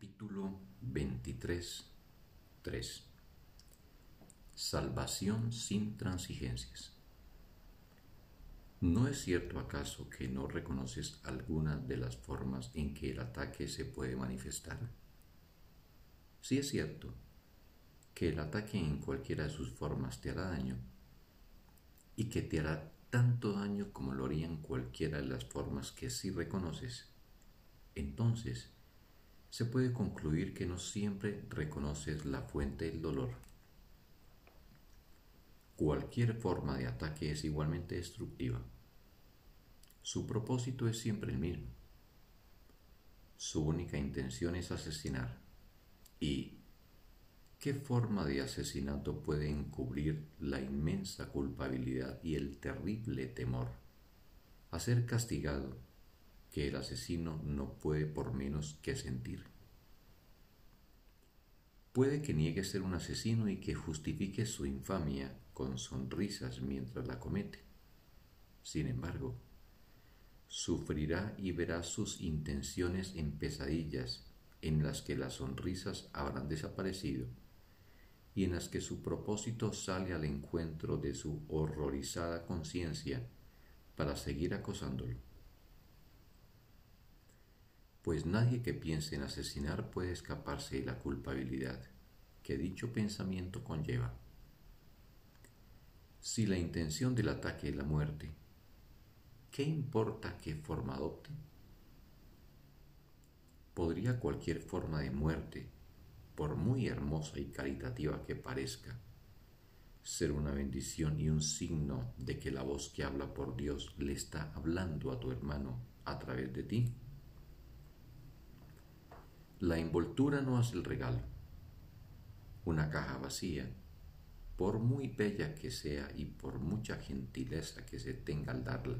Capítulo 23, 3 Salvación sin transigencias. ¿No es cierto acaso que no reconoces alguna de las formas en que el ataque se puede manifestar? Sí es cierto que el ataque en cualquiera de sus formas te hará daño y que te hará tanto daño como lo haría en cualquiera de las formas que sí reconoces. Entonces, se puede concluir que no siempre reconoces la fuente del dolor. Cualquier forma de ataque es igualmente destructiva. Su propósito es siempre el mismo. Su única intención es asesinar. ¿Y qué forma de asesinato puede encubrir la inmensa culpabilidad y el terrible temor a ser castigado que el asesino no puede por menos que sentir. Puede que niegue ser un asesino y que justifique su infamia con sonrisas mientras la comete. Sin embargo, sufrirá y verá sus intenciones en pesadillas en las que las sonrisas habrán desaparecido y en las que su propósito sale al encuentro de su horrorizada conciencia para seguir acosándolo pues nadie que piense en asesinar puede escaparse de la culpabilidad que dicho pensamiento conlleva. Si la intención del ataque es la muerte, ¿qué importa qué forma adopte? ¿Podría cualquier forma de muerte, por muy hermosa y caritativa que parezca, ser una bendición y un signo de que la voz que habla por Dios le está hablando a tu hermano a través de ti? La envoltura no hace el regalo. Una caja vacía, por muy bella que sea y por mucha gentileza que se tenga al darla,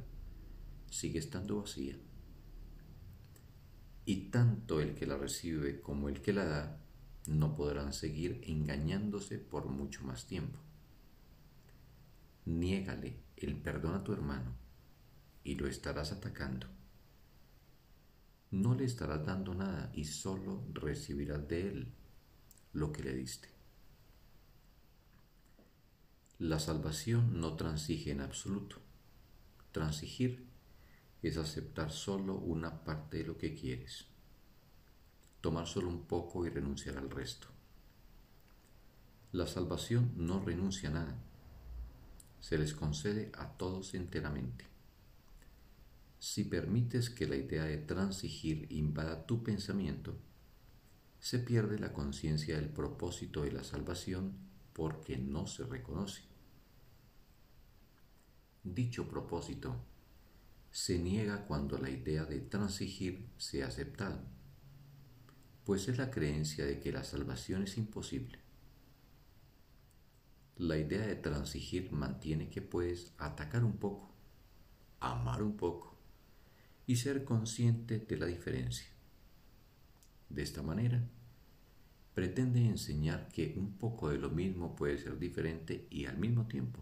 sigue estando vacía. Y tanto el que la recibe como el que la da no podrán seguir engañándose por mucho más tiempo. Niégale el perdón a tu hermano y lo estarás atacando no le estarás dando nada y solo recibirás de él lo que le diste. La salvación no transige en absoluto. Transigir es aceptar solo una parte de lo que quieres, tomar solo un poco y renunciar al resto. La salvación no renuncia a nada, se les concede a todos enteramente. Si permites que la idea de transigir invada tu pensamiento, se pierde la conciencia del propósito de la salvación porque no se reconoce. Dicho propósito se niega cuando la idea de transigir se ha aceptado, pues es la creencia de que la salvación es imposible. La idea de transigir mantiene que puedes atacar un poco, amar un poco, y ser consciente de la diferencia. De esta manera, pretende enseñar que un poco de lo mismo puede ser diferente y al mismo tiempo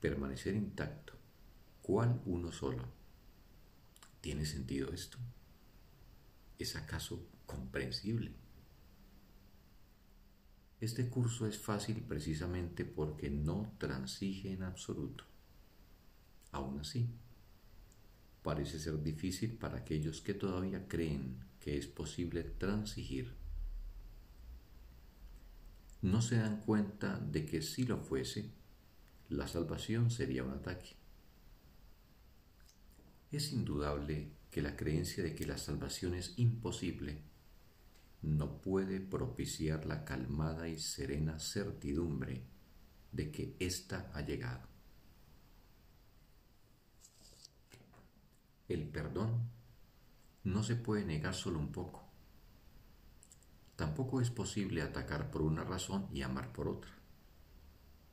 permanecer intacto, cual uno solo. ¿Tiene sentido esto? ¿Es acaso comprensible? Este curso es fácil precisamente porque no transige en absoluto. Aún así, parece ser difícil para aquellos que todavía creen que es posible transigir. No se dan cuenta de que si lo fuese, la salvación sería un ataque. Es indudable que la creencia de que la salvación es imposible no puede propiciar la calmada y serena certidumbre de que ésta ha llegado. El perdón no se puede negar solo un poco. Tampoco es posible atacar por una razón y amar por otra.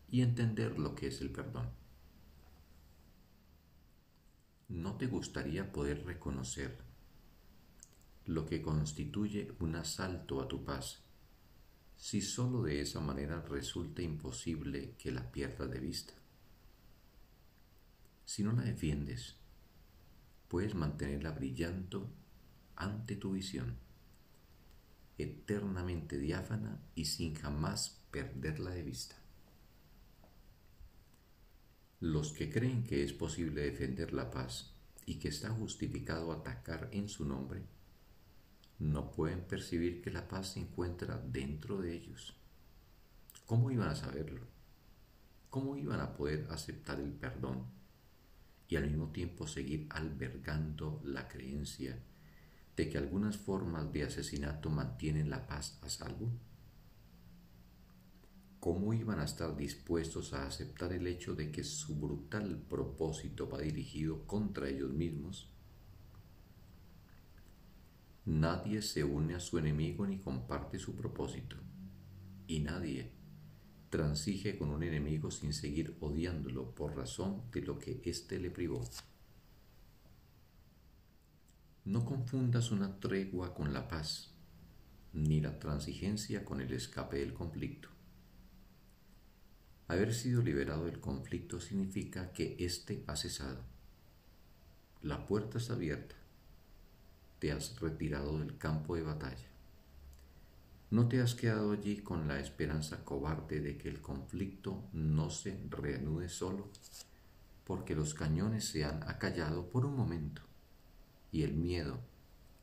Y entender lo que es el perdón. ¿No te gustaría poder reconocer lo que constituye un asalto a tu paz si sólo de esa manera resulta imposible que la pierdas de vista? Si no la defiendes, puedes mantenerla brillando ante tu visión, eternamente diáfana y sin jamás perderla de vista. Los que creen que es posible defender la paz y que está justificado atacar en su nombre, no pueden percibir que la paz se encuentra dentro de ellos. ¿Cómo iban a saberlo? ¿Cómo iban a poder aceptar el perdón y al mismo tiempo seguir albergando la creencia de que algunas formas de asesinato mantienen la paz a salvo? ¿Cómo iban a estar dispuestos a aceptar el hecho de que su brutal propósito va dirigido contra ellos mismos? Nadie se une a su enemigo ni comparte su propósito, y nadie transige con un enemigo sin seguir odiándolo por razón de lo que éste le privó. No confundas una tregua con la paz, ni la transigencia con el escape del conflicto. Haber sido liberado del conflicto significa que éste ha cesado. La puerta está abierta. Te has retirado del campo de batalla. No te has quedado allí con la esperanza cobarde de que el conflicto no se reanude solo porque los cañones se han acallado por un momento y el miedo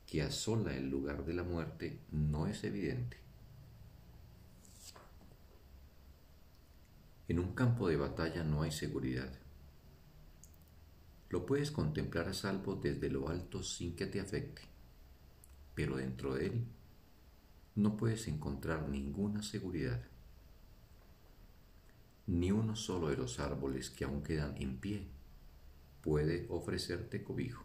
que asola el lugar de la muerte no es evidente. En un campo de batalla no hay seguridad. Lo puedes contemplar a salvo desde lo alto sin que te afecte, pero dentro de él no puedes encontrar ninguna seguridad. Ni uno solo de los árboles que aún quedan en pie puede ofrecerte cobijo.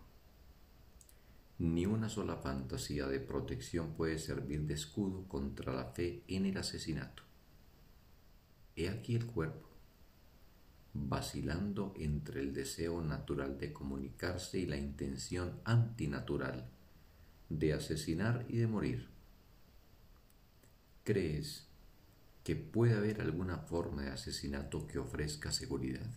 Ni una sola fantasía de protección puede servir de escudo contra la fe en el asesinato. He aquí el cuerpo, vacilando entre el deseo natural de comunicarse y la intención antinatural de asesinar y de morir. ¿Crees que puede haber alguna forma de asesinato que ofrezca seguridad?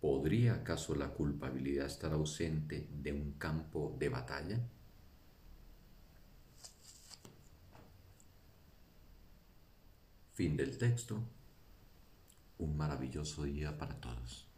¿Podría acaso la culpabilidad estar ausente de un campo de batalla? Fin del texto. Un maravilloso día para todos.